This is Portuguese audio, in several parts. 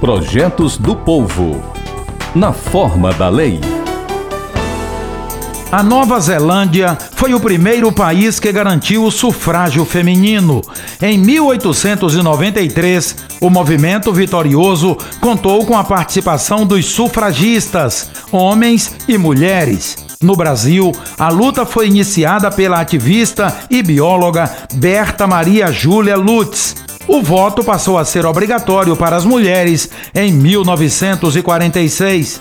Projetos do Povo. Na forma da lei. A Nova Zelândia foi o primeiro país que garantiu o sufrágio feminino. Em 1893, o movimento vitorioso contou com a participação dos sufragistas, homens e mulheres. No Brasil, a luta foi iniciada pela ativista e bióloga Berta Maria Júlia Lutz. O voto passou a ser obrigatório para as mulheres em 1946.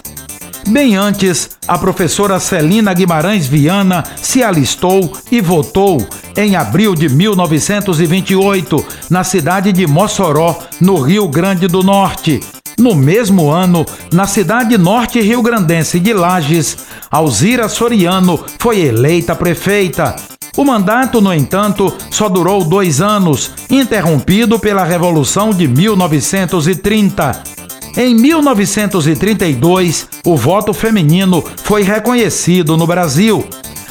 Bem antes, a professora Celina Guimarães Viana se alistou e votou em abril de 1928 na cidade de Mossoró, no Rio Grande do Norte. No mesmo ano, na cidade norte rio-grandense de Lages, Alzira Soriano foi eleita prefeita. O mandato, no entanto, só durou dois anos, interrompido pela Revolução de 1930. Em 1932, o voto feminino foi reconhecido no Brasil.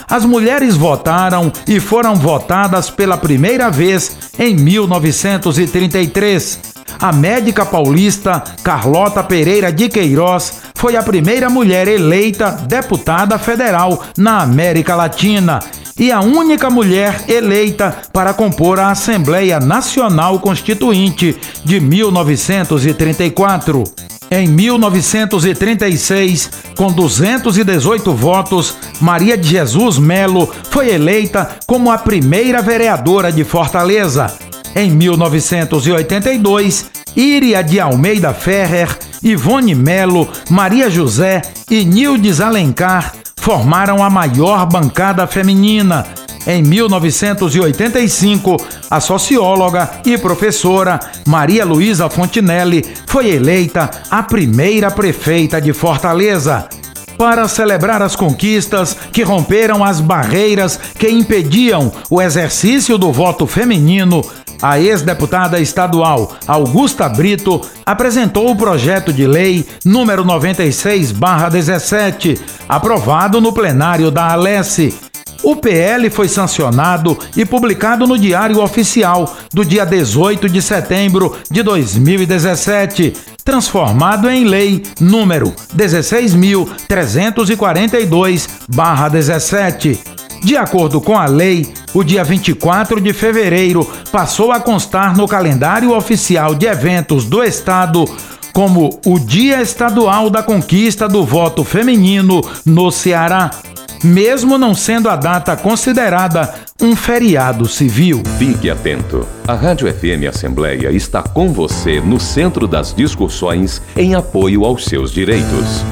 As mulheres votaram e foram votadas pela primeira vez em 1933. A médica paulista Carlota Pereira de Queiroz foi a primeira mulher eleita deputada federal na América Latina e a única mulher eleita para compor a Assembleia Nacional Constituinte de 1934. Em 1936, com 218 votos, Maria de Jesus Melo foi eleita como a primeira vereadora de Fortaleza. Em 1982, Iria de Almeida Ferrer, Ivone Melo, Maria José e Nildes Alencar formaram a maior bancada feminina. Em 1985, a socióloga e professora Maria Luísa Fontinelli foi eleita a primeira prefeita de Fortaleza. Para celebrar as conquistas que romperam as barreiras que impediam o exercício do voto feminino, a ex-deputada estadual Augusta Brito apresentou o projeto de lei número 96/17, aprovado no plenário da Alesse. O PL foi sancionado e publicado no Diário Oficial do dia 18 de setembro de 2017, transformado em lei número 16.342/17. De acordo com a lei, o dia 24 de fevereiro passou a constar no calendário oficial de eventos do Estado como o Dia Estadual da Conquista do Voto Feminino no Ceará, mesmo não sendo a data considerada um feriado civil. Fique atento. A Rádio FM Assembleia está com você no centro das discussões em apoio aos seus direitos.